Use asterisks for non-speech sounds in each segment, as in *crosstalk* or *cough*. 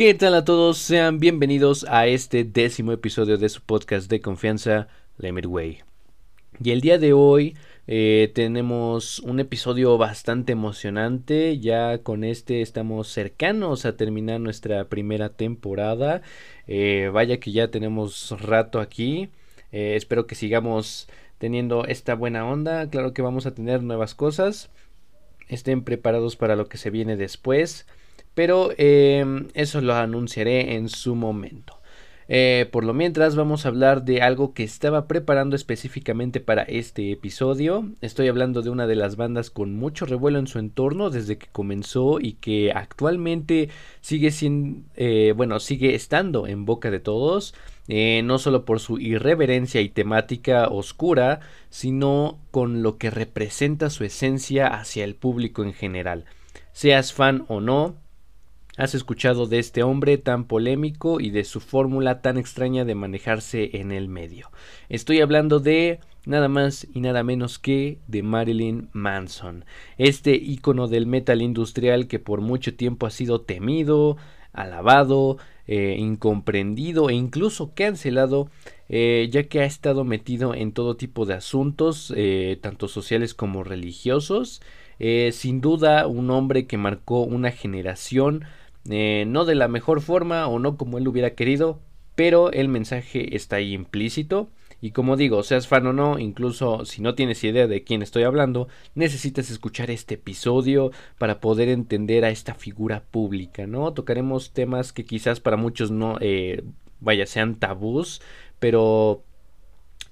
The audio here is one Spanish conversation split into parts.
¿Qué tal a todos? Sean bienvenidos a este décimo episodio de su podcast de confianza, Lemit Way. Y el día de hoy eh, tenemos un episodio bastante emocionante. Ya con este estamos cercanos a terminar nuestra primera temporada. Eh, vaya que ya tenemos rato aquí. Eh, espero que sigamos teniendo esta buena onda. Claro que vamos a tener nuevas cosas. Estén preparados para lo que se viene después. Pero em, eso lo anunciaré en su momento. Eh, por lo mientras vamos a hablar de algo que estaba preparando específicamente para este episodio. Estoy hablando de una de las bandas con mucho revuelo en su entorno desde que comenzó y que actualmente sigue siendo, eh, bueno, sigue estando en boca de todos. Eh, no solo por su irreverencia y temática oscura, sino con lo que representa su esencia hacia el público en general. Seas fan o no, has escuchado de este hombre tan polémico y de su fórmula tan extraña de manejarse en el medio. Estoy hablando de nada más y nada menos que de Marilyn Manson, este ícono del metal industrial que por mucho tiempo ha sido temido, alabado, eh, incomprendido e incluso cancelado, eh, ya que ha estado metido en todo tipo de asuntos, eh, tanto sociales como religiosos. sin duda, un hombre que marcó una generación eh, no de la mejor forma o no como él hubiera querido, pero el mensaje está ahí implícito. Y como digo, seas fan o no, incluso si no tienes idea de quién estoy hablando, necesitas escuchar este episodio para poder entender a esta figura pública, ¿no? Tocaremos temas que quizás para muchos no, eh, vaya, sean tabús, pero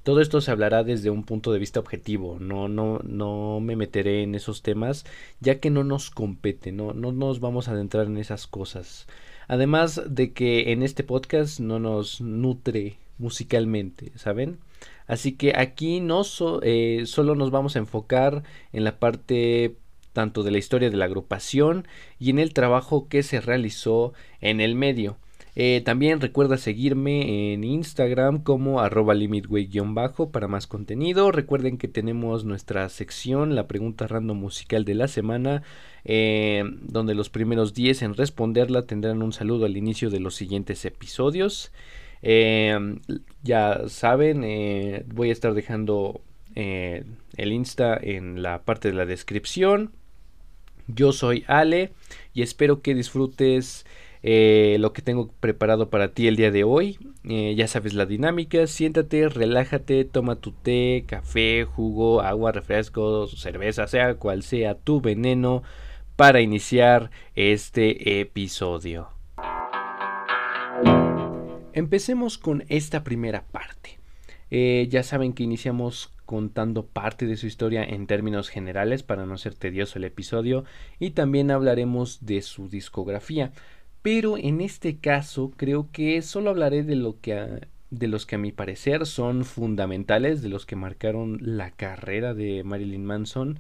todo esto se hablará desde un punto de vista objetivo, no, no, no me meteré en esos temas ya que no nos compete, no, no nos vamos a adentrar en esas cosas. Además de que en este podcast no nos nutre musicalmente, ¿saben? Así que aquí no eh, solo nos vamos a enfocar en la parte tanto de la historia de la agrupación y en el trabajo que se realizó en el medio. Eh, también recuerda seguirme en Instagram como arroba limitway-bajo para más contenido. Recuerden que tenemos nuestra sección, la pregunta random musical de la semana, eh, donde los primeros 10 en responderla tendrán un saludo al inicio de los siguientes episodios. Eh, ya saben, voy a estar dejando el Insta en la parte de la descripción. Yo soy Ale y espero que disfrutes eh, lo que tengo preparado para ti el día de hoy. Eh, ya sabes la dinámica, siéntate, relájate, toma tu té, café, jugo, agua, refresco, cerveza, sea cual sea tu veneno para iniciar este episodio. Empecemos con esta primera parte. Eh, ya saben que iniciamos contando parte de su historia en términos generales para no ser tedioso el episodio y también hablaremos de su discografía. Pero en este caso creo que solo hablaré de lo que de los que a mi parecer son fundamentales, de los que marcaron la carrera de Marilyn Manson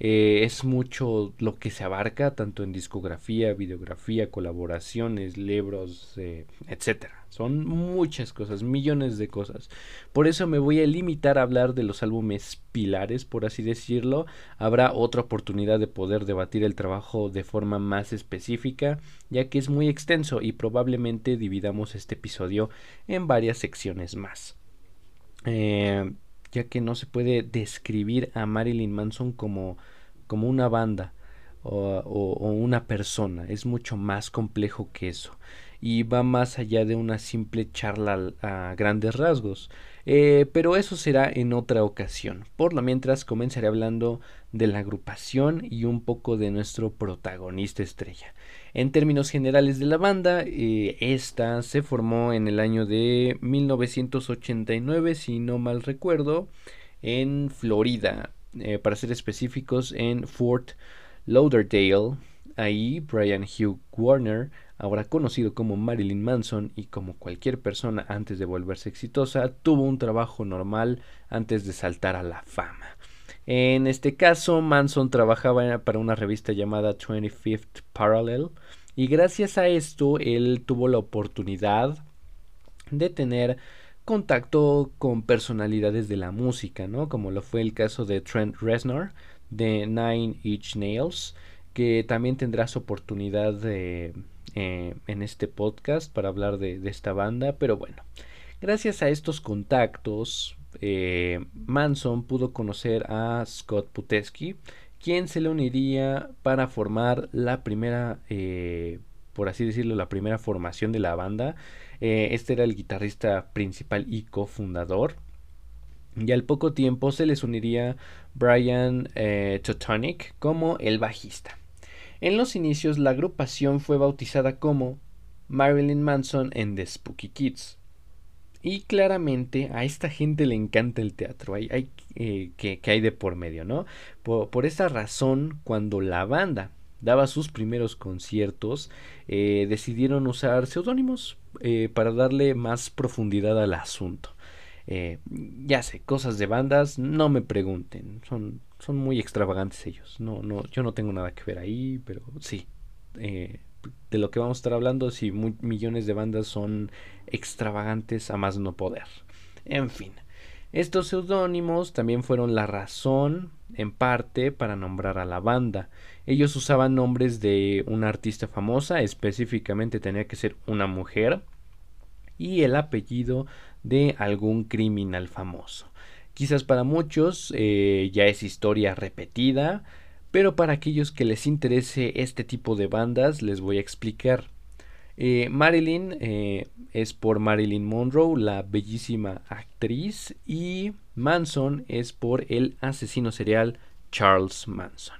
eh, es mucho lo que se abarca, tanto en discografía, videografía, colaboraciones, libros, eh, etcétera. Son muchas cosas, millones de cosas. Por eso me voy a limitar a hablar de los álbumes pilares, por así decirlo. Habrá otra oportunidad de poder debatir el trabajo de forma más específica, ya que es muy extenso y probablemente dividamos este episodio en varias secciones más. Eh, ya que no se puede describir a Marilyn Manson como, como una banda o, una persona, es mucho más complejo que eso y va más allá de una simple charla a, grandes rasgos. Eh, pero eso será en otra ocasión. Por lo mientras comenzaré hablando de la agrupación y un poco de nuestro protagonista estrella. En términos generales de la banda, eh, esta se formó en el año de 1989, si no mal recuerdo, en Florida, eh, para ser específicos, en Fort Lauderdale. Ahí Brian Hugh Warner, ahora conocido como Marilyn Manson y como cualquier persona antes de volverse exitosa, tuvo un trabajo normal antes de saltar a la fama. En este caso, Manson trabajaba para una revista llamada 25th Parallel y gracias a esto él tuvo la oportunidad de tener contacto con personalidades de la música, ¿no? Como lo fue el caso de Trent Reznor de Nine Inch Nails, que también tendrás oportunidad de eh, en este podcast para hablar de, esta banda, pero bueno, gracias a estos contactos, eh, Manson pudo conocer a Scott Putesky, quien se le uniría para formar la primera, eh, por así decirlo, la primera formación de la banda. este era el guitarrista principal y cofundador. Y al poco tiempo se les uniría Brian eh, Totonic como el bajista. En los inicios la agrupación fue bautizada como Marilyn Manson and the Spooky Kids. Y claramente a esta gente le encanta el teatro, hay, hay eh, que, hay de por medio, ¿no? Por, esa razón, cuando la banda daba sus primeros conciertos, eh, decidieron usar seudónimos para darle más profundidad al asunto. Eh, ya sé, cosas de bandas, no me pregunten, son, son muy extravagantes ellos. No, no, yo no tengo nada que ver ahí, pero sí. Eh, de lo que vamos a estar hablando, si millones de bandas son extravagantes a más no poder. En fin, estos seudónimos también fueron la razón, en parte, para nombrar a la banda. Ellos usaban nombres de una artista famosa, específicamente tenía que ser una mujer, y el apellido de algún criminal famoso. Quizás para muchos eh, ya es historia repetida, pero para aquellos que les interese este tipo de bandas les voy a explicar. Eh, Marilyn eh, es por Marilyn Monroe, la bellísima actriz, y Manson es por el asesino serial Charles Manson.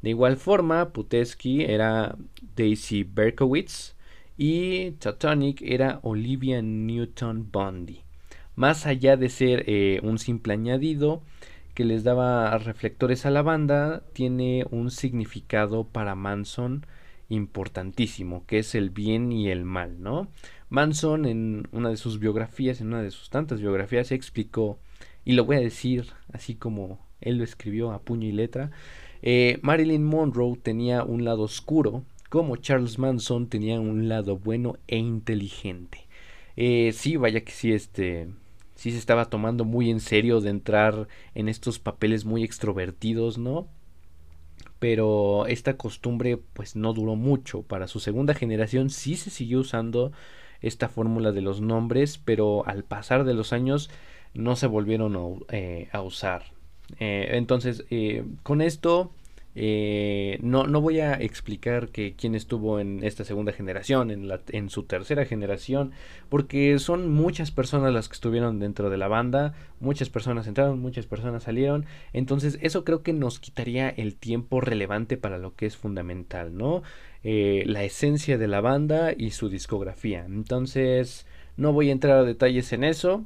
De igual forma, Putesky era Daisy Berkowitz y Totonic era Olivia Newton Bundy más allá de ser eh, un simple añadido que les daba reflectores a la banda, tiene un significado para Manson importantísimo, que es el bien y el mal, ¿no? Manson en una de sus biografías, en una de sus tantas biografías, explicó, y lo voy a decir así como él lo escribió a puño y letra, eh, Marilyn Monroe tenía un lado oscuro, como Charles Manson tenía un lado bueno e inteligente. Eh, sí, vaya que sí, este, sí se estaba tomando muy en serio de entrar en estos papeles muy extrovertidos, ¿no? Pero esta costumbre pues no duró mucho. Para su segunda generación sí se siguió usando esta fórmula de los nombres, pero al pasar de los años no se volvieron a, eh, usar. Eh, entonces, eh, con esto eh, no, no voy a explicar que quién estuvo en esta segunda generación, en, su tercera generación, porque son muchas personas las que estuvieron dentro de la banda, muchas personas entraron, muchas personas salieron, entonces eso creo que nos quitaría el tiempo relevante para lo que es fundamental, ¿no? Eh, la esencia de la banda y su discografía. Entonces, no voy a entrar a detalles en eso,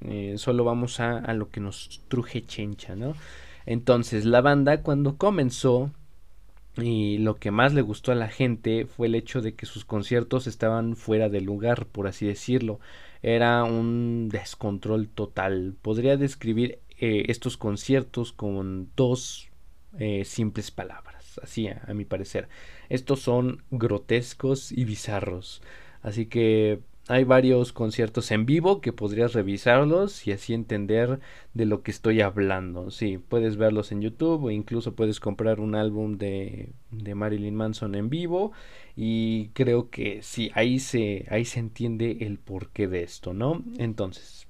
eh, solo vamos a, a lo que nos truje chencha, ¿no? Entonces la banda cuando comenzó y lo que más le gustó a la gente fue el hecho de que sus conciertos estaban fuera de lugar, por así decirlo. Era un descontrol total. Podría describir eh, estos conciertos con dos eh, simples palabras, así a mi parecer. Estos son grotescos y bizarros. Así que hay varios conciertos en vivo que podrías revisarlos y así entender de lo que estoy hablando. Sí, puedes verlos en YouTube o incluso puedes comprar un álbum de, de Marilyn Manson en vivo y creo que sí, ahí se, ahí se entiende el porqué de esto, ¿no? Entonces,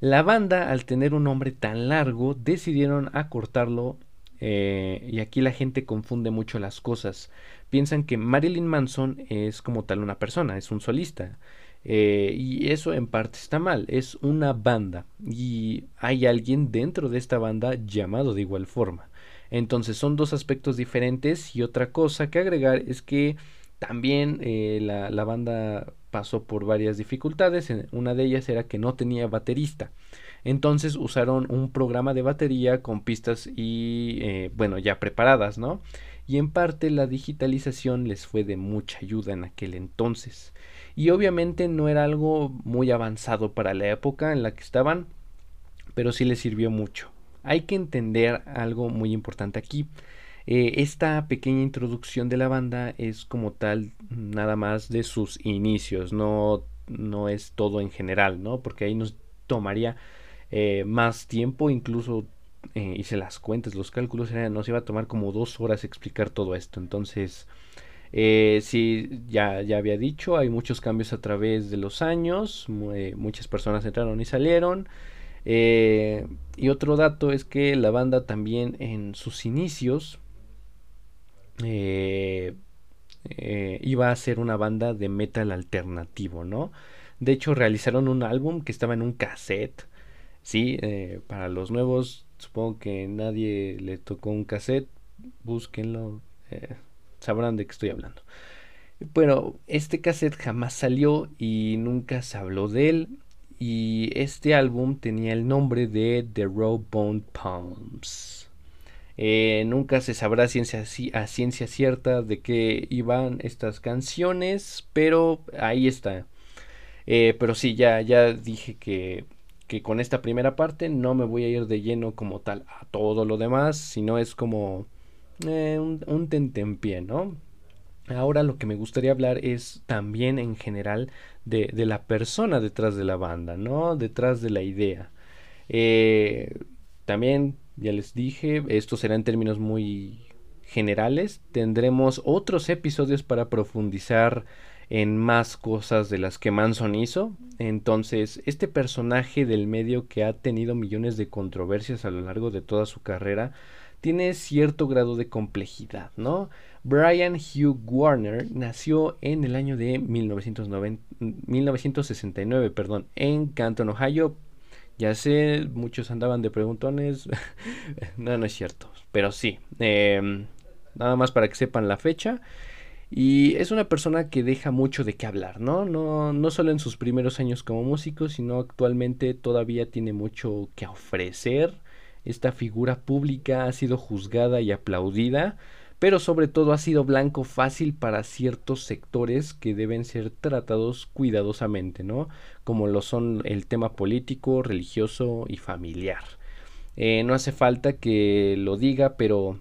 la banda al tener un nombre tan largo decidieron acortarlo eh, y aquí la gente confunde mucho las cosas. Piensan que Marilyn Manson es como tal una persona, es un solista. Eh, y eso en parte está mal, es una banda y hay alguien dentro de esta banda llamado de igual forma. Entonces son dos aspectos diferentes y otra cosa que agregar es que también eh, la, banda pasó por varias dificultades, una de ellas era que no tenía baterista. Entonces usaron un programa de batería con pistas y eh, bueno ya preparadas, ¿no? Y en parte la digitalización les fue de mucha ayuda en aquel entonces y obviamente no era algo muy avanzado para la época en la que estaban, pero sí les sirvió mucho. Hay que entender algo muy importante aquí. Eh, esta pequeña introducción de la banda es como tal nada más de sus inicios, no, no es todo en general, ¿no? Porque ahí nos tomaría eh, más tiempo, incluso eh, hice las cuentas, los cálculos, nos iba a tomar como dos horas explicar todo esto. Entonces, Eh, sí, ya, ya había dicho, hay muchos cambios a través de los años, muchas personas entraron y salieron. Eh, y otro dato es que la banda también en sus inicios eh, iba a ser una banda de metal alternativo, ¿no? De hecho, realizaron un álbum que estaba en un cassette. Sí, para los nuevos, supongo que nadie le tocó un cassette. Búsquenlo sabrán de qué estoy hablando. Bueno, este cassette jamás salió y nunca se habló de él. Y este álbum tenía el nombre de The Raw Bone Palms. Eh, nunca se sabrá a ciencia cierta de qué iban estas canciones, pero ahí está. Eh, pero sí, ya, ya dije que, que con esta primera parte no me voy a ir de lleno como tal a todo lo demás, sino es como eh, un, tentempié, ¿no? Ahora lo que me gustaría hablar es también en general de, de, la persona detrás de la banda, ¿no? Detrás de la idea. Eh, también, ya les dije, esto será en términos muy generales. Tendremos otros episodios para profundizar en más cosas de las que Manson hizo. Entonces, este personaje del medio que ha tenido millones de controversias a lo largo de toda su carrera, tiene cierto grado de complejidad, ¿no? Brian Hugh Warner nació en el año de 1969, perdón, en Canton, Ohio. Ya sé, muchos andaban de preguntones. *laughs* no, no es cierto, pero sí. Em, nada más para que sepan la fecha. Y es una persona que deja mucho de qué hablar, ¿no? ¿no? No solo en sus primeros años como músico, sino actualmente todavía tiene mucho que ofrecer esta figura pública ha sido juzgada y aplaudida, pero sobre todo ha sido blanco fácil para ciertos sectores que deben ser tratados cuidadosamente, ¿no? Como lo son el tema político, religioso y familiar. Eh, no hace falta que lo diga, pero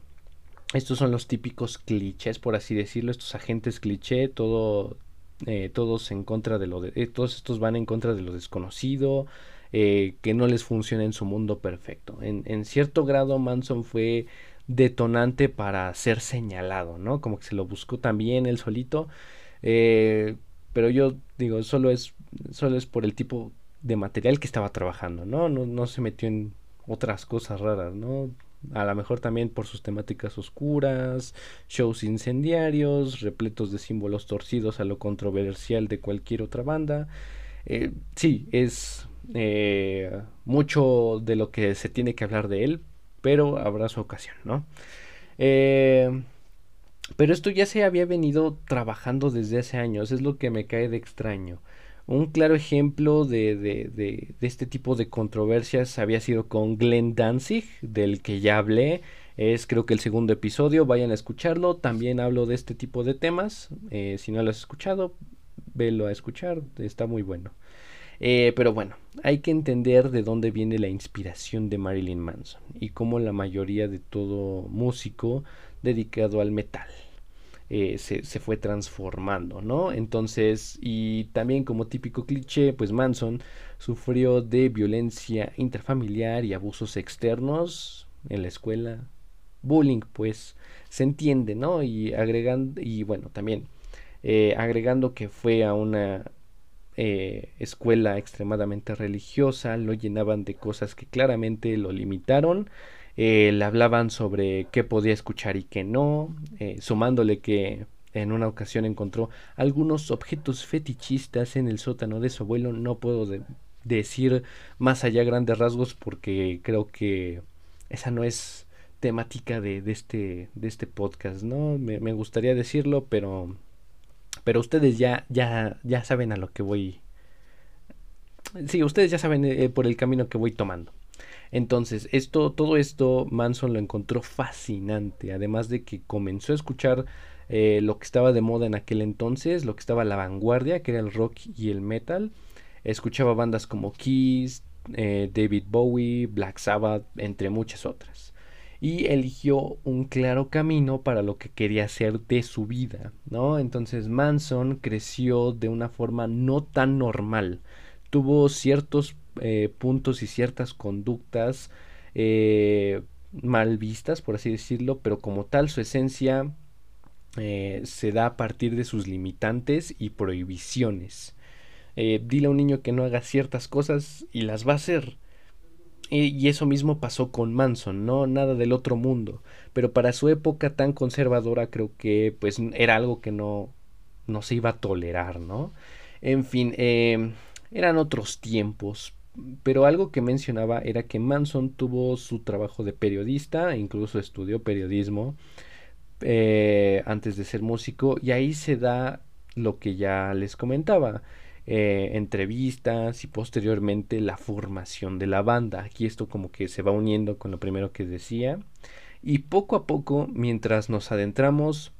estos son los típicos clichés, por así decirlo, estos agentes cliché, todo, eh, todos en contra de lo de, eh, todos estos van en contra de lo desconocido, eh, que no les funciona en su mundo perfecto. En, cierto grado Manson fue detonante para ser señalado, ¿no? Como que se lo buscó también él solito. Eh, pero yo digo, solo es, solo es por el tipo de material que estaba trabajando, ¿no? No, se metió en otras cosas raras, ¿no? A lo mejor también por sus temáticas oscuras, shows incendiarios, repletos de símbolos torcidos a lo controversial de cualquier otra banda. Eh, sí, es eh, mucho de lo que se tiene que hablar de él, pero habrá su ocasión, ¿no? Eh, pero esto ya se había venido trabajando desde hace años, es lo que me cae de extraño. Un claro ejemplo de, de, de, este tipo de controversias había sido con Glenn Danzig, del que ya hablé. Es creo que el segundo episodio, vayan a escucharlo. También hablo de este tipo de temas. Eh, si no lo has escuchado, velo a escuchar, está muy bueno. Eh, pero bueno, hay que entender de dónde viene la inspiración de Marilyn Manson y cómo la mayoría de todo músico dedicado al metal eh, se, se, fue transformando, ¿no? Entonces, y también como típico cliché, pues Manson sufrió de violencia intrafamiliar y abusos externos en la escuela, bullying, pues se entiende, ¿no? Y agregando, y bueno, también eh, agregando que fue a una eh, escuela extremadamente religiosa, lo llenaban de cosas que claramente lo limitaron, eh, le hablaban sobre qué podía escuchar y qué no, eh, sumándole que en una ocasión encontró algunos objetos fetichistas en el sótano de su abuelo, no puedo decir más allá grandes rasgos porque creo que esa no es temática de, este, de este podcast, ¿no? Me gustaría decirlo, pero pero ustedes ya, ya, ya saben a lo que voy. Sí, ustedes ya saben eh, por el camino que voy tomando. Entonces, esto, todo esto Manson lo encontró fascinante. Además de que comenzó a escuchar eh, lo que estaba de moda en aquel entonces, lo que estaba la vanguardia, que era el rock y el metal. Escuchaba bandas como Kiss, eh, David Bowie, Black Sabbath, entre muchas otras y eligió un claro camino para lo que quería hacer de su vida, ¿no? Entonces Manson creció de una forma no tan normal, tuvo ciertos eh, puntos y ciertas conductas eh, mal vistas, por así decirlo, pero como tal su esencia eh, se da a partir de sus limitantes y prohibiciones. Dile a un niño que no haga ciertas cosas y las va a hacer. Y, eso mismo pasó con Manson, no nada del otro mundo. Pero para su época tan conservadora creo que pues era algo que no, no se iba a tolerar, ¿no? En fin, eh, eran otros tiempos. Pero algo que mencionaba era que Manson tuvo su trabajo de periodista, incluso estudió periodismo eh, antes de ser músico, y ahí se da lo que ya les comentaba. Eh, entrevistas y posteriormente la formación de la banda. Aquí esto como que se va uniendo con lo primero que decía. Y poco a poco, mientras nos adentramos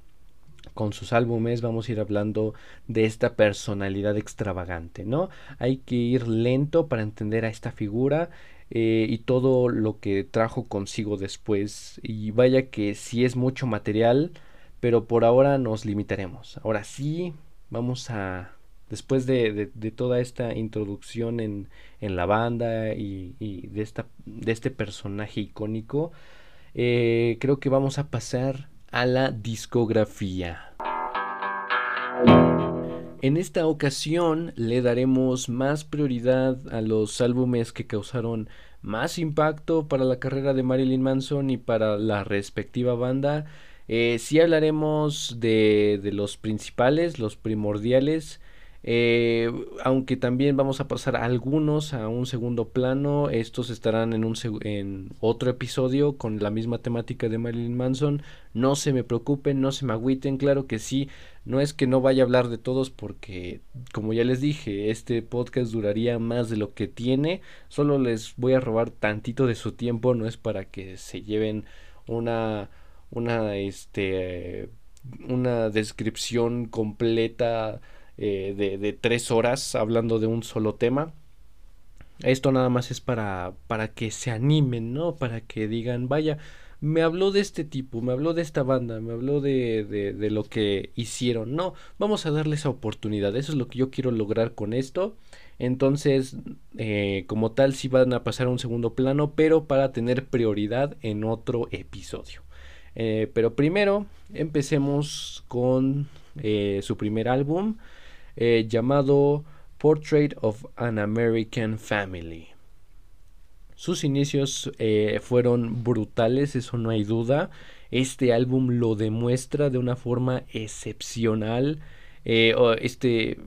con sus álbumes, vamos a ir hablando de esta personalidad extravagante, ¿no? Hay que ir lento para entender a esta figura eh, y todo lo que trajo consigo después. Y vaya que sí es mucho material, pero por ahora nos limitaremos. Ahora sí, vamos a después de, toda esta introducción en, la banda y, de, esta, de este personaje icónico, eh, creo que vamos a pasar a la discografía. En esta ocasión le daremos más prioridad a los álbumes que causaron más impacto para la carrera de Marilyn Manson y para la respectiva banda. Eh, sí hablaremos de, de los principales, los primordiales, eh, aunque también vamos a pasar algunos a un segundo plano. Estos estarán en, un en otro episodio con la misma temática de Marilyn Manson. No se me preocupen, no se me agüiten. Claro que sí, no es que no vaya a hablar de todos porque, como ya les dije, este podcast duraría más de lo que tiene. Solo les voy a robar tantito de su tiempo. No es para que se lleven una, una, este, una descripción completa eh, de, tres horas hablando de un solo tema. Esto nada más es para, para que se animen, ¿no? Para que digan, vaya, me habló de este tipo, me habló de esta banda, me habló de, de, lo que hicieron. No, vamos a darle esa oportunidad. Eso es lo que yo quiero lograr con esto. Entonces, eh, como tal, sí van a pasar a un segundo plano, pero para tener prioridad en otro episodio. Eh, pero primero, empecemos con su primer álbum. Eh, llamado Portrait of an American Family. Sus inicios eh, fueron brutales, eso no hay duda. Este álbum lo demuestra de una forma excepcional. Eh, este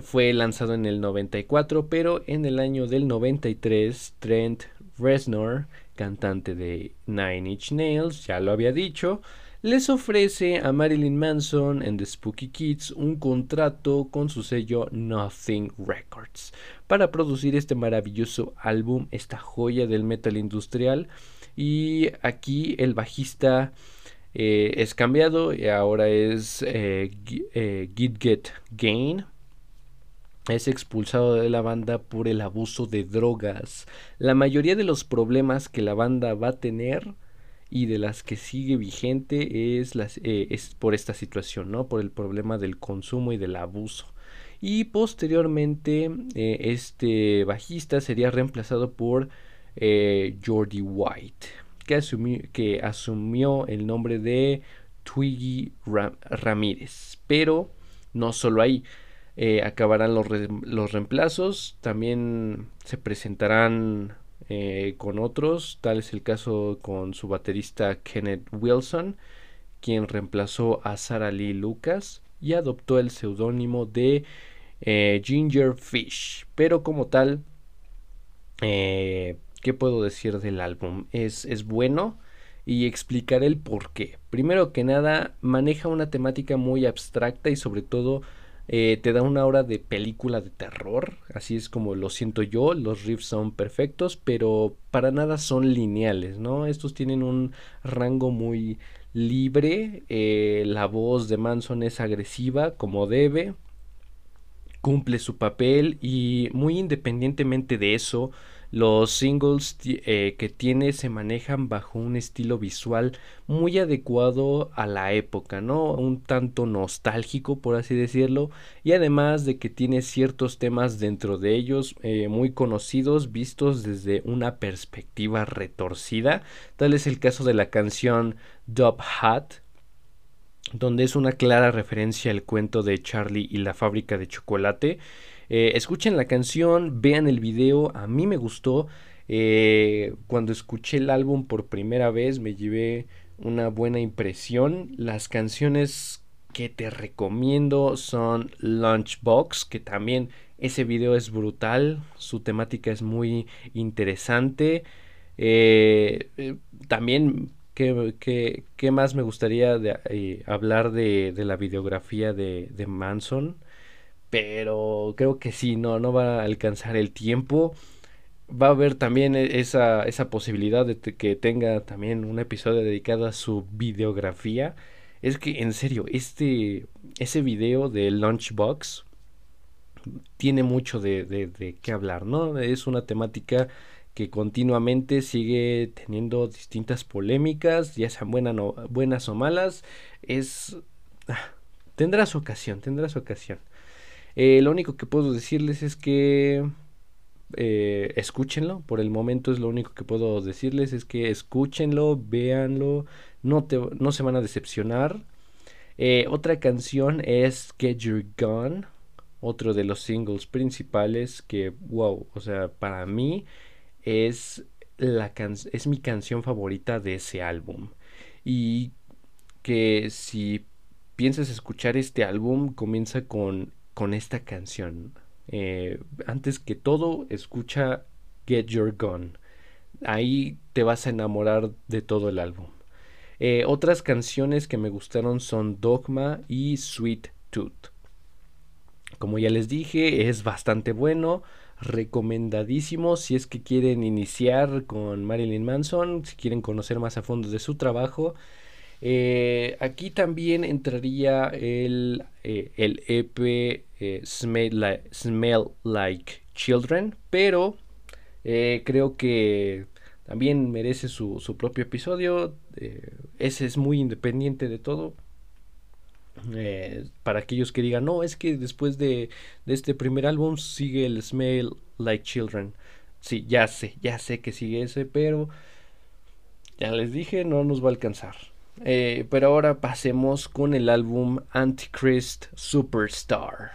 fue lanzado en el 94, pero en el año del 93 Trent Reznor, cantante de Nine Inch Nails, ya lo había dicho, les ofrece a Marilyn Manson and the Spooky Kids un contrato con su sello Nothing Records para producir este maravilloso álbum, esta joya del metal industrial. Y aquí el bajista eh, es cambiado y ahora es eh, eh, Gidget Gain. Es expulsado de la banda por el abuso de drogas. La mayoría de los problemas que la banda va a tener y de las que sigue vigente es, las, eh, es por esta situación, ¿no? Por el problema del consumo y del abuso. Y posteriormente eh, este bajista sería reemplazado por eh, Jordi White, que, asumió, que asumió el nombre de Twiggy Ramírez. Pero no solo ahí. acabarán los, los reemplazos, también se presentarán eh, con otros, tal es el caso con su baterista Kenneth Wilson, quien reemplazó a Sarah Lee Lucas y adoptó el seudónimo de eh, Ginger Fish. Pero como tal, eh, ¿qué puedo decir del álbum? Es, es bueno y explicaré el por qué. Primero que nada, maneja una temática muy abstracta y sobre todo eh, te da una hora de película de terror, así es como lo siento yo, los riffs son perfectos, pero para nada son lineales, ¿no? Estos tienen un rango muy libre, eh, la voz de Manson es agresiva como debe, cumple su papel y muy independientemente de eso, los singles eh, que tiene se manejan bajo un estilo visual muy adecuado a la época, ¿no? Un tanto nostálgico, por así decirlo, y además de que tiene ciertos temas dentro de ellos eh, muy conocidos, vistos desde una perspectiva retorcida. Tal es el caso de la canción Dub Hat, donde es una clara referencia al cuento de Charlie y la fábrica de chocolate. Eh, escuchen la canción, vean el video, a mí me gustó. Eh, cuando escuché el álbum por primera vez me llevé una buena impresión. Las canciones que te recomiendo son Lunchbox, que también ese video es brutal, su temática es muy interesante. Eh, eh, también, ¿qué, qué, más me gustaría hablar de, de, la videografía de, de, Manson? Pero creo que sí, no, no va a alcanzar el tiempo. Va a haber también e, esa, esa posibilidad de que tenga también un episodio dedicado a su videografía. Es que, en serio, este, ese video de Lunchbox tiene mucho de, de, qué hablar, ¿no? Es una temática que continuamente sigue teniendo distintas polémicas, ya sean buenas, buenas o malas, es... Ah, tendrá su ocasión, tendrá su ocasión. Eh, lo único que puedo decirles es que eh, escúchenlo, por el momento es lo único que puedo decirles, es que escúchenlo, véanlo, no, te, no se van a decepcionar. Eh, otra canción es Get Your Gun, otro de los singles principales que, wow, o sea, para mí es, la es mi canción favorita de ese álbum. Y que si piensas escuchar este álbum, comienza con, con esta canción. Eh, antes que todo, escucha Get Your Gun. Ahí te vas a enamorar de todo el álbum. Eh, otras canciones que me gustaron son Dogma y Sweet Tooth. Como ya les dije, es bastante bueno, recomendadísimo si es que quieren iniciar con Marilyn Manson, si quieren conocer más a fondo de su trabajo. Eh, aquí también entraría el, eh, el EP eh, Smell, Smell, Like Children, pero creo que también merece su, su propio episodio. ese es muy independiente de todo. Para aquellos que digan, no, es que después de, de, este primer álbum sigue el Smell Like Children. Sí, ya sé, ya sé que sigue ese, pero ya les dije, no nos va a alcanzar. Eh, pero ahora pasemos con el álbum Antichrist Superstar.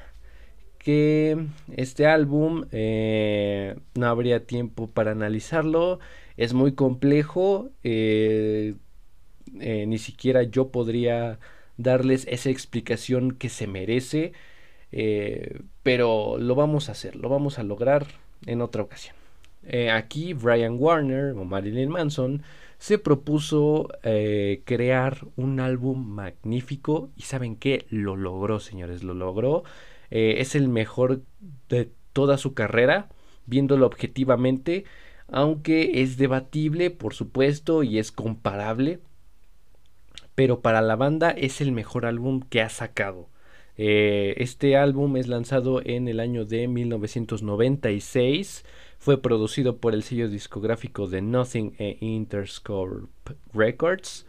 Que este álbum eh, no habría tiempo para analizarlo. Es muy complejo. ni siquiera yo podría darles esa explicación que se merece, eh, pero lo vamos a hacer, lo vamos a lograr en otra ocasión. Eh, aquí Brian Warner o Marilyn Manson se propuso eh, crear un álbum magnífico y saben que lo logró, señores, lo logró. es el mejor de toda su carrera, viéndolo objetivamente, aunque es debatible, por supuesto, y es comparable pero para la banda es el mejor álbum que ha sacado. Eh, este álbum es lanzado en el año de 1996. Fue producido por el sello discográfico de Nothing e Interscope Records.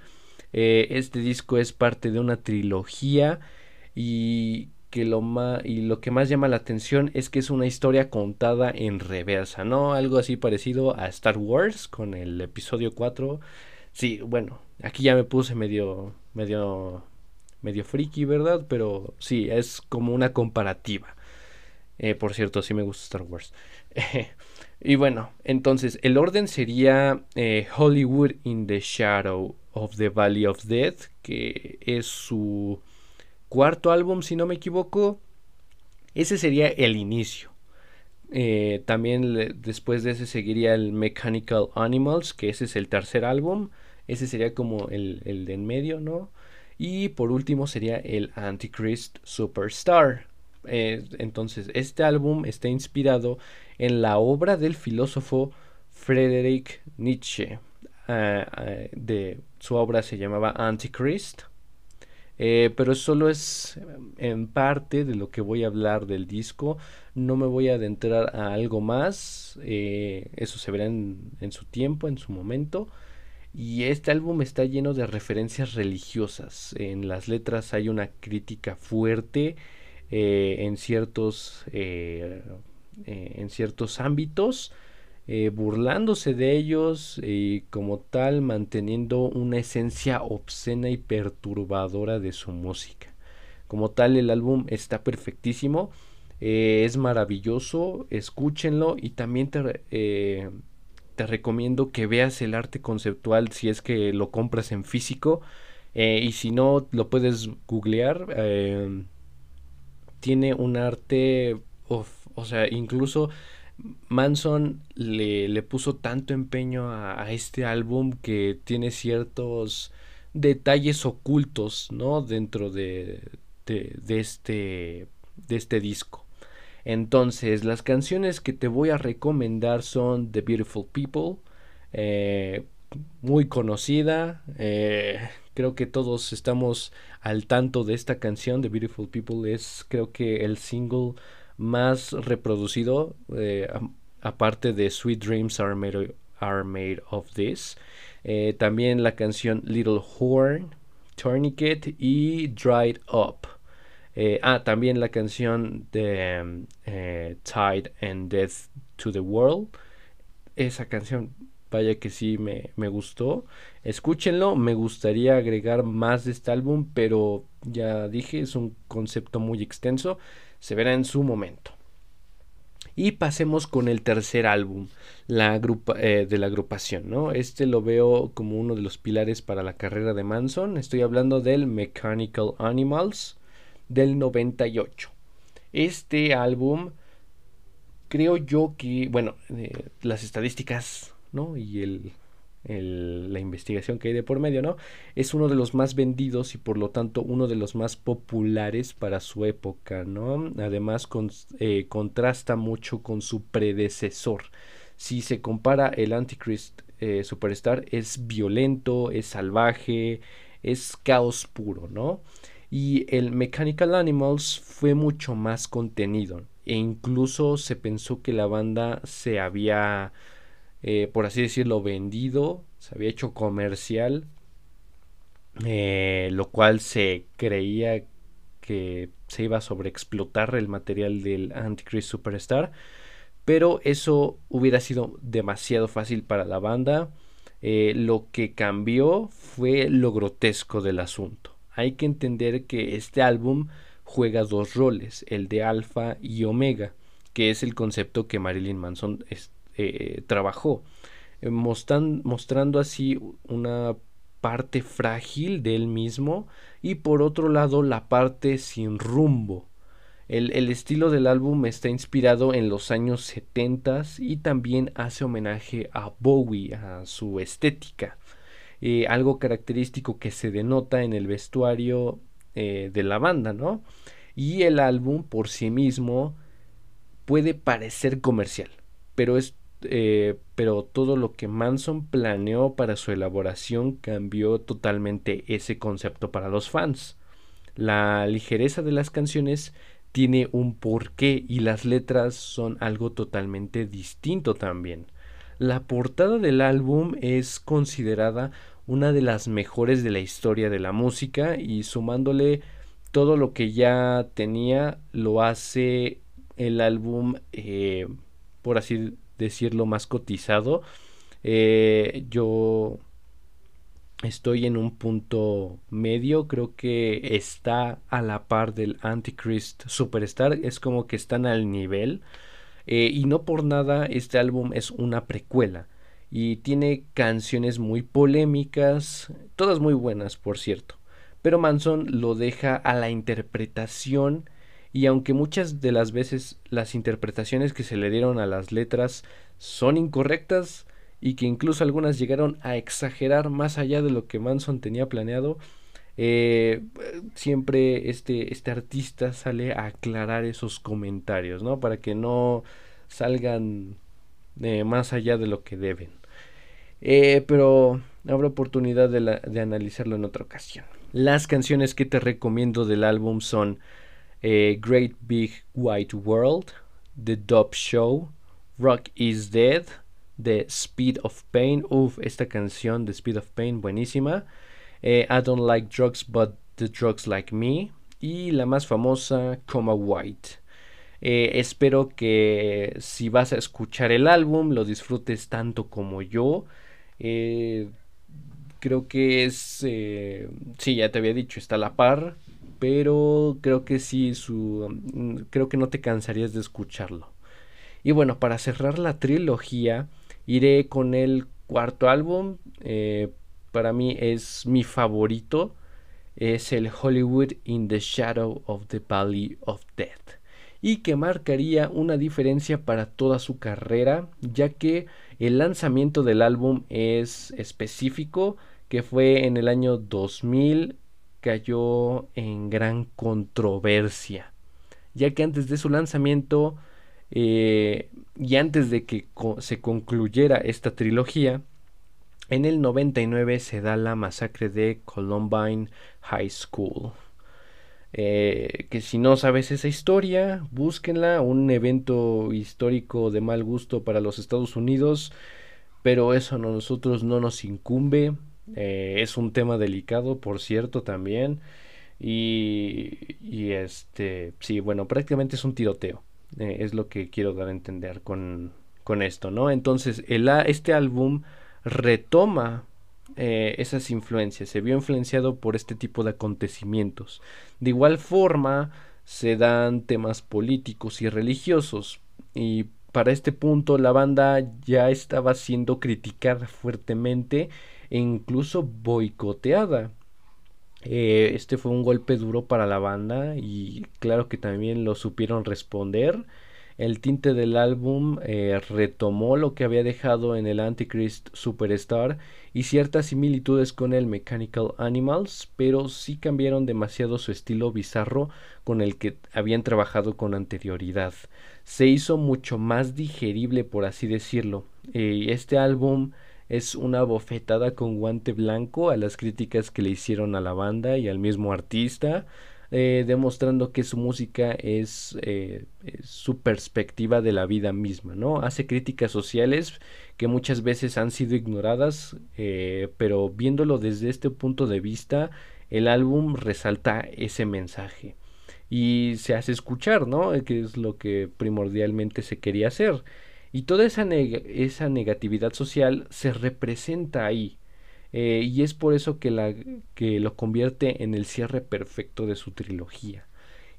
Eh, este disco es parte de una trilogía y que lo y lo que más llama la atención es que es una historia contada en reversa, ¿no? Algo así parecido a Star Wars con el episodio 4 Sí, bueno, aquí ya me puse medio, medio, medio friki, ¿verdad? Pero sí, es como una comparativa. Eh, por cierto, sí me gusta Star Wars. *laughs* y bueno, entonces el orden sería eh, Hollywood in the Shadow of the Valley of Death, que es su cuarto álbum, si no me equivoco. Ese sería el inicio. Eh, también después de ese seguiría el Mechanical Animals, que ese es el tercer álbum. Ese sería como el, el de en medio, ¿no? Y por último sería el Antichrist Superstar. Eh, entonces, este álbum está inspirado en la obra del filósofo Friedrich Nietzsche. Ah, ah, de su obra se llamaba Antichrist. Eh, pero solo es en parte de lo que voy a hablar del disco. No me voy a adentrar a algo más. Eh, eso se verá en, en, su tiempo, en su momento. Y este álbum está lleno de referencias religiosas. En las letras hay una crítica fuerte eh, en, ciertos, eh, eh, en ciertos ámbitos. eh, burlándose de ellos y como tal manteniendo una esencia obscena y perturbadora de su música. Como tal el álbum está perfectísimo, eh, es maravilloso, escúchenlo y también te, eh, te recomiendo que veas el arte conceptual si es que lo compras en físico y si no lo puedes googlear. tiene un arte, o sea, incluso Manson le, puso tanto empeño a, este álbum que tiene ciertos detalles ocultos, ¿no? Dentro de, de, este, de este disco. Entonces, las canciones que te voy a recomendar son The Beautiful People, eh, muy conocida. Eh, creo que todos estamos al tanto de esta canción. The Beautiful People es, creo que, el single más reproducido, eh, aparte de Sweet Dreams Are Made, are made of This. Eh, también la canción Little Horn, Tourniquet y Dried Up. Eh, ah, también la canción de Tide and Death to the World. Esa canción, vaya que sí me, me, gustó. Escúchenlo, me gustaría agregar más de este álbum, pero ya dije, es un concepto muy extenso se verá en su momento. Y pasemos con el tercer álbum la eh, de la agrupación. ¿no? Este lo veo como uno de los pilares para la carrera de Manson. Estoy hablando del Mechanical Animals del 98. Este álbum, creo yo que, bueno, eh, las estadísticas ¿no? y el, la investigación que hay de por medio, ¿no? Es uno de los más vendidos y por lo tanto uno de los más populares para su época, ¿no? Además eh, contrasta mucho con su predecesor. Si se compara el Antichrist eh, Superstar es violento, es salvaje, es caos puro, ¿no? Y el Mechanical Animals fue mucho más contenido e incluso se pensó que la banda se había eh, por así decirlo, vendido, se había hecho comercial, eh, lo cual se creía que se iba a sobreexplotar el material del Antichrist Superstar, pero eso hubiera sido demasiado fácil para la banda. Eh, lo que cambió fue lo grotesco del asunto. Hay que entender que este álbum juega dos roles, el de alfa y omega, que es el concepto que Marilyn Manson eh, trabajó, eh, mostrando así una parte frágil de él mismo y por otro lado la parte sin rumbo. El, estilo del álbum está inspirado en los años 70 y también hace homenaje a Bowie, a su estética. Eh, algo característico que se denota en el vestuario de la banda, ¿no? Y el álbum por sí mismo puede parecer comercial, pero es eh, pero todo lo que Manson planeó para su elaboración cambió totalmente ese concepto para los fans. La ligereza de las canciones tiene un porqué y las letras son algo totalmente distinto también. La portada del álbum es considerada una de las mejores de la historia de la música y sumándole todo lo que ya tenía lo hace el álbum eh, por así decirlo, más cotizado. Eh, yo estoy en un punto medio, creo que está a la par del Antichrist Superstar, es como que están al nivel. Eh, y no por nada este álbum es una precuela y tiene canciones muy polémicas, todas muy buenas por cierto, pero Manson lo deja a la interpretación y aunque muchas de las veces las interpretaciones que se le dieron a las letras son incorrectas y que incluso algunas llegaron a exagerar más allá de lo que Manson tenía planeado, eh, siempre este, este artista sale a aclarar esos comentarios, ¿no? Para que no salgan eh, más allá de lo que deben. Eh, pero habrá oportunidad de, de analizarlo en otra ocasión. Las canciones que te recomiendo del álbum son eh, Great Big White World, The Dub Show, Rock is Dead, The Speed of Pain. Uf, esta canción, The Speed of Pain, buenísima. I Don't Like Drugs, But the Drugs Like Me. Y la más famosa, Coma White. Espero que si vas a escuchar el álbum lo disfrutes tanto como yo. Creo que es, eh, sí, ya te había dicho, está a la par, pero creo que sí, su, mm, creo que no te cansarías de escucharlo. Y bueno, para cerrar la trilogía, iré con el cuarto álbum. para mí es mi favorito. Es el Hollywood in the Shadow of the Valley of Death y que marcaría una diferencia para toda su carrera, ya que el lanzamiento del álbum es específico, que fue en el año 2000, cayó en gran controversia, ya que antes de su lanzamiento eh, y antes de que se concluyera esta trilogía, en el 99 se da la masacre de Columbine High School. Eh, que si no sabes esa historia, búsquenla, un evento histórico de mal gusto para los Estados Unidos, pero eso a nosotros no nos incumbe, eh, es un tema delicado, por cierto, también, y, y este, sí, bueno, prácticamente es un tiroteo, eh, es lo que quiero dar a entender con, con esto, ¿no? Entonces, el, este álbum retoma eh, esas influencias, se vio influenciado por este tipo de acontecimientos. De igual forma, se dan temas políticos y religiosos y para este punto la banda ya estaba siendo criticada fuertemente e incluso boicoteada. Eh, este fue un golpe duro para la banda y claro que también lo supieron responder el tinte del álbum eh, retomó lo que había dejado en el Antichrist Superstar y ciertas similitudes con el Mechanical Animals, pero sí cambiaron demasiado su estilo bizarro con el que habían trabajado con anterioridad. Se hizo mucho más digerible, por así decirlo. Eh, este álbum es una bofetada con guante blanco a las críticas que le hicieron a la banda y al mismo artista. Eh, demostrando que su música es, eh, su perspectiva de la vida misma, ¿no? Hace críticas sociales que muchas veces han sido ignoradas, eh, pero viéndolo desde este punto de vista, el álbum resalta ese mensaje y se hace escuchar, ¿no? Que es lo que primordialmente se quería hacer. Y toda esa, esa negatividad social se representa ahí. Eh, y es por eso que, la, que lo convierte en el cierre perfecto de su trilogía.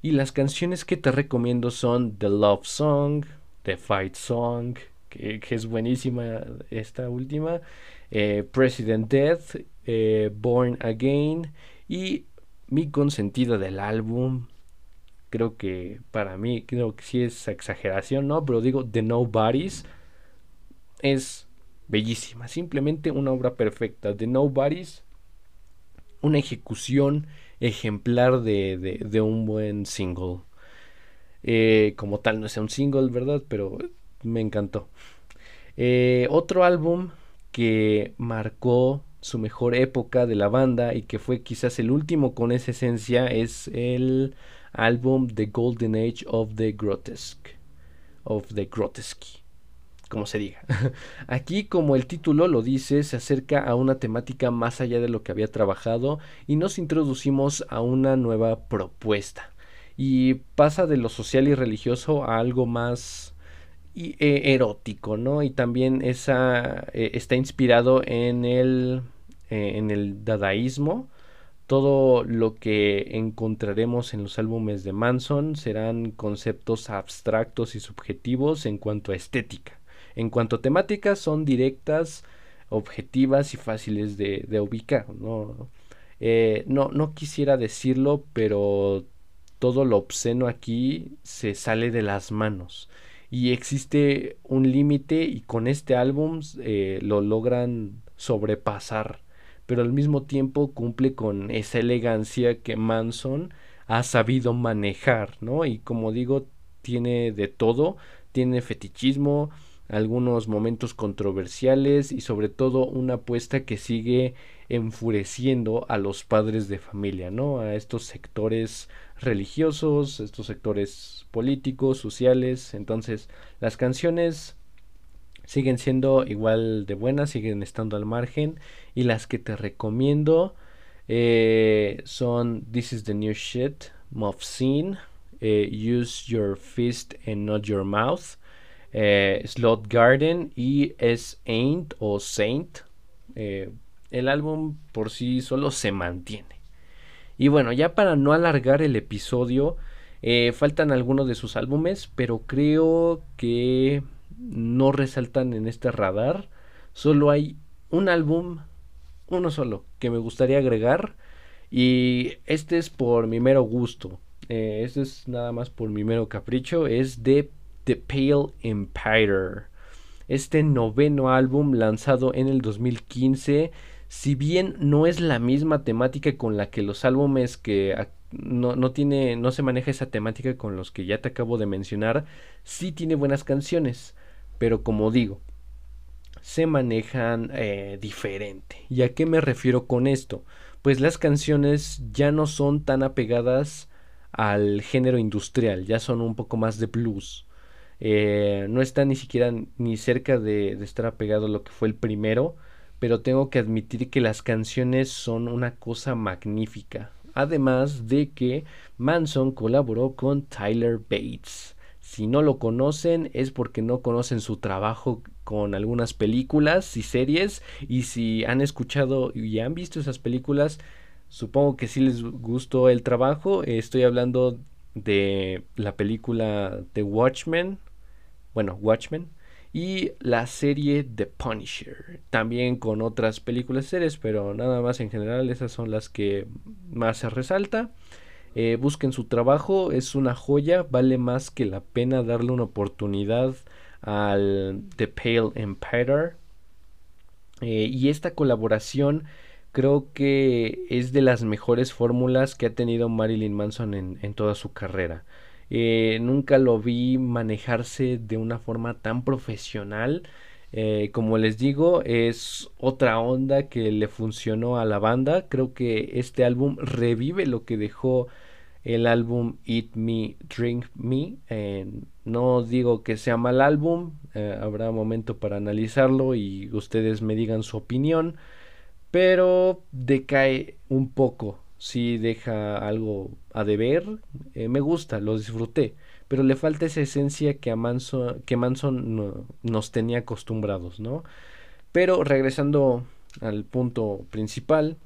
Y las canciones que te recomiendo son The Love Song, The Fight Song, que, es buenísima esta última, eh, President Death, eh, Born Again y mi consentida del álbum. Creo que para mí, creo que sí es exageración, ¿no? Pero digo, The Nobodies es bellísima, simplemente una obra perfecta. de Nobody's, una ejecución ejemplar de, de, un buen single. Eh, como tal, no es un single, ¿verdad? Pero me encantó. Eh, otro álbum que marcó su mejor época de la banda y que fue quizás el último con esa esencia es el álbum The Golden Age of the Grotesque. Of the Grotesque como se diga. *laughs* Aquí, como el título lo dice, se acerca a una temática más allá de lo que había trabajado y nos introducimos a una nueva propuesta. Y pasa de lo social y religioso a algo más e, erótico, ¿no? Y también esa, e, está inspirado en el, e, en el dadaísmo. Todo lo que encontraremos en los álbumes de Manson serán conceptos abstractos y subjetivos en cuanto a estética. En cuanto a temáticas, son directas, objetivas y fáciles de, ubicar. Eh, ¿no? no, quisiera decirlo, pero todo lo obsceno aquí se sale de las manos. Y existe un límite y con este álbum eh, lo logran sobrepasar. Pero al mismo tiempo cumple con esa elegancia que Manson ha sabido manejar, ¿no? Y como digo, tiene de todo, tiene fetichismo, algunos momentos controversiales y sobre todo una apuesta que sigue enfureciendo a los padres de familia, ¿no? A estos sectores religiosos, estos sectores políticos, sociales. Entonces, las canciones siguen siendo igual de buenas, siguen estando al margen y las que te recomiendo eh, son This is the New Shit, Mob Scene Use Your Fist and Not Your Mouth, Slot Garden y Es Ain't o Saint. el álbum por sí solo se mantiene. Y bueno, ya para no alargar el episodio, faltan algunos de sus álbumes, pero creo que no resaltan en este radar. Solo hay un álbum, uno solo, que me gustaría agregar. Y este es por mi mero gusto. Eh, este es nada más por mi mero capricho. Es de The Pale Empire. Este noveno álbum lanzado en el 2015. Si bien no es la misma temática con la que los álbumes que no, no, tiene, no se maneja esa temática con los que ya te acabo de mencionar, sí tiene buenas canciones. Pero como digo, se manejan eh, diferente. ¿Y a qué me refiero con esto? Pues las canciones ya no son tan apegadas al género industrial, ya son un poco más de blues. Eh, no está ni siquiera ni cerca de, de, estar apegado a lo que fue el primero, pero tengo que admitir que las canciones son una cosa magnífica. Además de que Manson colaboró con Tyler Bates. Si no lo conocen es porque no conocen su trabajo con algunas películas y series y si han escuchado y han visto esas películas supongo que sí les gustó el trabajo. Estoy hablando de la película The Watchmen, bueno, Watchmen y la serie The Punisher, también con otras películas y series, pero nada más en general esas son las que más se resalta. Eh, busquen su trabajo, es una joya, vale más que la pena darle una oportunidad al The Pale Empire. Eh, y esta colaboración creo que es de las mejores fórmulas que ha tenido Marilyn Manson en, toda su carrera. Eh, nunca lo vi manejarse de una forma tan profesional. como les digo, es otra onda que le funcionó a la banda. Creo que este álbum revive lo que dejó el álbum Eat Me, Drink Me. no digo que sea mal álbum, eh, habrá momento para analizarlo y ustedes me digan su opinión, pero decae un poco, si deja algo a deber, eh, me gusta, lo disfruté, pero le falta esa esencia que, a Manson, que nos tenía acostumbrados, ¿no? Pero regresando al punto principal,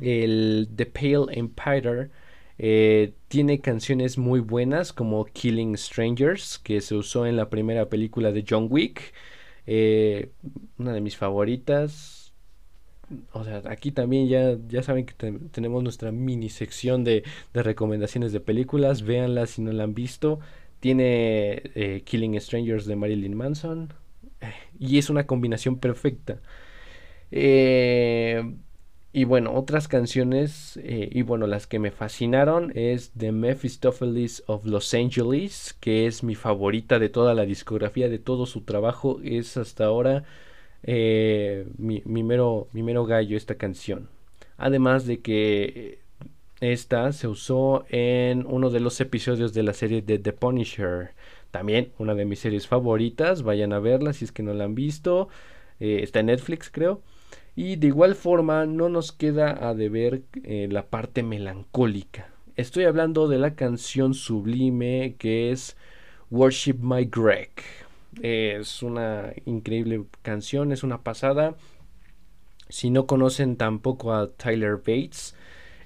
el The Pale Empire eh, tiene canciones muy buenas como Killing Strangers, que se usó en la primera película de John Wick. Eh, una de mis favoritas. O sea, aquí también ya, ya saben que tenemos nuestra mini sección de, recomendaciones de películas. Véanla si no la han visto. Tiene eh, Killing Strangers de Marilyn Manson. Y es una combinación perfecta. Eh, y bueno, otras canciones, eh, y bueno, las que me fascinaron es The Mephistopheles of Los Angeles, que es mi favorita de toda la discografía, de todo su trabajo, es hasta ahora eh, mi, mero, mi mero gallo esta canción. Además de que esta se usó en uno de los episodios de la serie de The Punisher. También una de mis series favoritas, vayan a verla si es que no la han visto. Eh, está en Netflix creo. Y de igual forma no nos queda a deber eh, la parte melancólica. Estoy hablando de la canción sublime que es Worship My Greg. es una increíble canción, es una pasada. Si no conocen tampoco a Tyler Bates,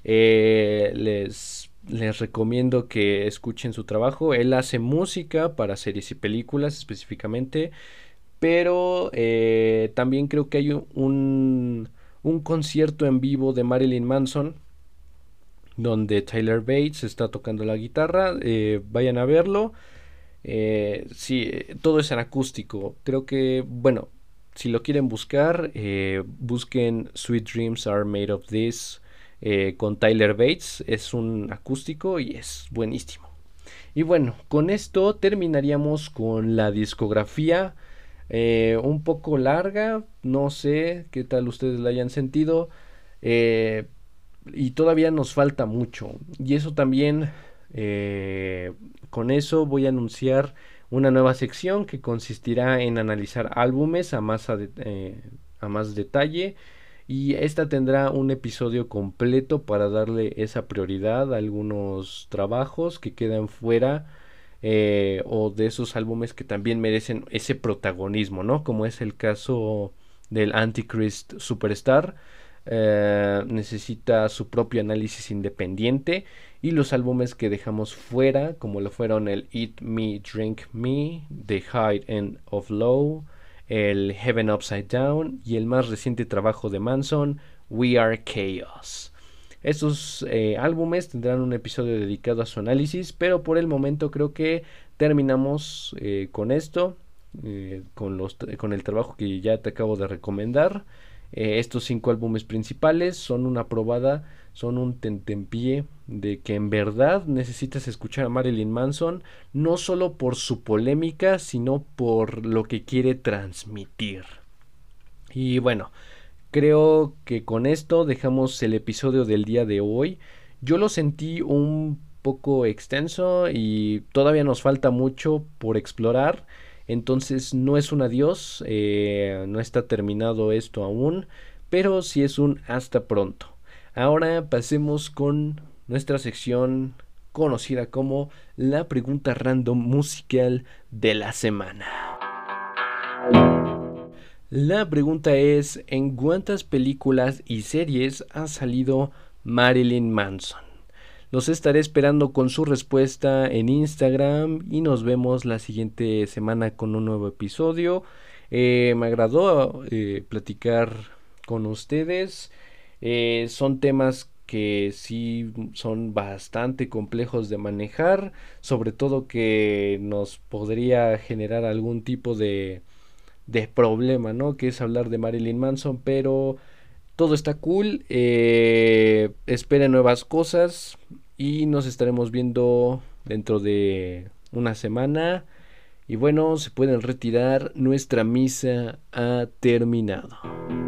eh, les, les recomiendo que escuchen su trabajo. Él hace música para series y películas específicamente. Pero eh, también creo que hay un, un concierto en vivo de Marilyn Manson donde Tyler Bates está tocando la guitarra. Eh, vayan a verlo. Eh, sí, todo es en acústico. Creo que, bueno, si lo quieren buscar, busquen Sweet Dreams Are Made of This con Tyler Bates. Es un acústico y es buenísimo. Y bueno, con esto terminaríamos con la discografía eh, un poco larga, no sé qué tal ustedes la hayan sentido. Eh, y todavía nos falta mucho. Y eso también, eh, con eso voy a anunciar una nueva sección que consistirá en analizar álbumes a más, a, más detalle y esta tendrá un episodio completo para darle esa prioridad a algunos trabajos que quedan fuera eh, o de esos álbumes que también merecen ese protagonismo, ¿no? Como es el caso del Antichrist Superstar. Eh, necesita su propio análisis independiente y los álbumes que dejamos fuera, como lo fueron el Eat Me, Drink Me, The High End of Low, el Heaven Upside Down y el más reciente trabajo de Manson, We Are Chaos. Estos eh, álbumes tendrán un episodio dedicado a su análisis, pero por el momento creo que terminamos eh, con esto, eh, con, el trabajo que ya te acabo de recomendar. estos cinco álbumes principales son una probada, son un tentempié de que en verdad necesitas escuchar a Marilyn Manson, no solo por su polémica, sino por lo que quiere transmitir. Y bueno, Creo que con esto dejamos el episodio del día de hoy. Yo lo sentí un poco extenso y todavía nos falta mucho por explorar. Entonces no es un adiós, eh, no está terminado esto aún, pero sí es un hasta pronto. Ahora pasemos con nuestra sección conocida como la pregunta random musical de la semana. La pregunta es, ¿en cuántas películas y series ha salido Marilyn Manson? Los estaré esperando con su respuesta en Instagram y nos vemos la siguiente semana con un nuevo episodio. Eh, me agradó eh, platicar con ustedes. Eh, son temas que sí son bastante complejos de manejar, sobre todo que nos podría generar algún tipo de de problema, ¿no? Que es hablar de Marilyn Manson, pero todo está cool. Eh, esperen nuevas cosas y nos estaremos viendo dentro de una semana. Y bueno, se pueden retirar. Nuestra misa ha terminado.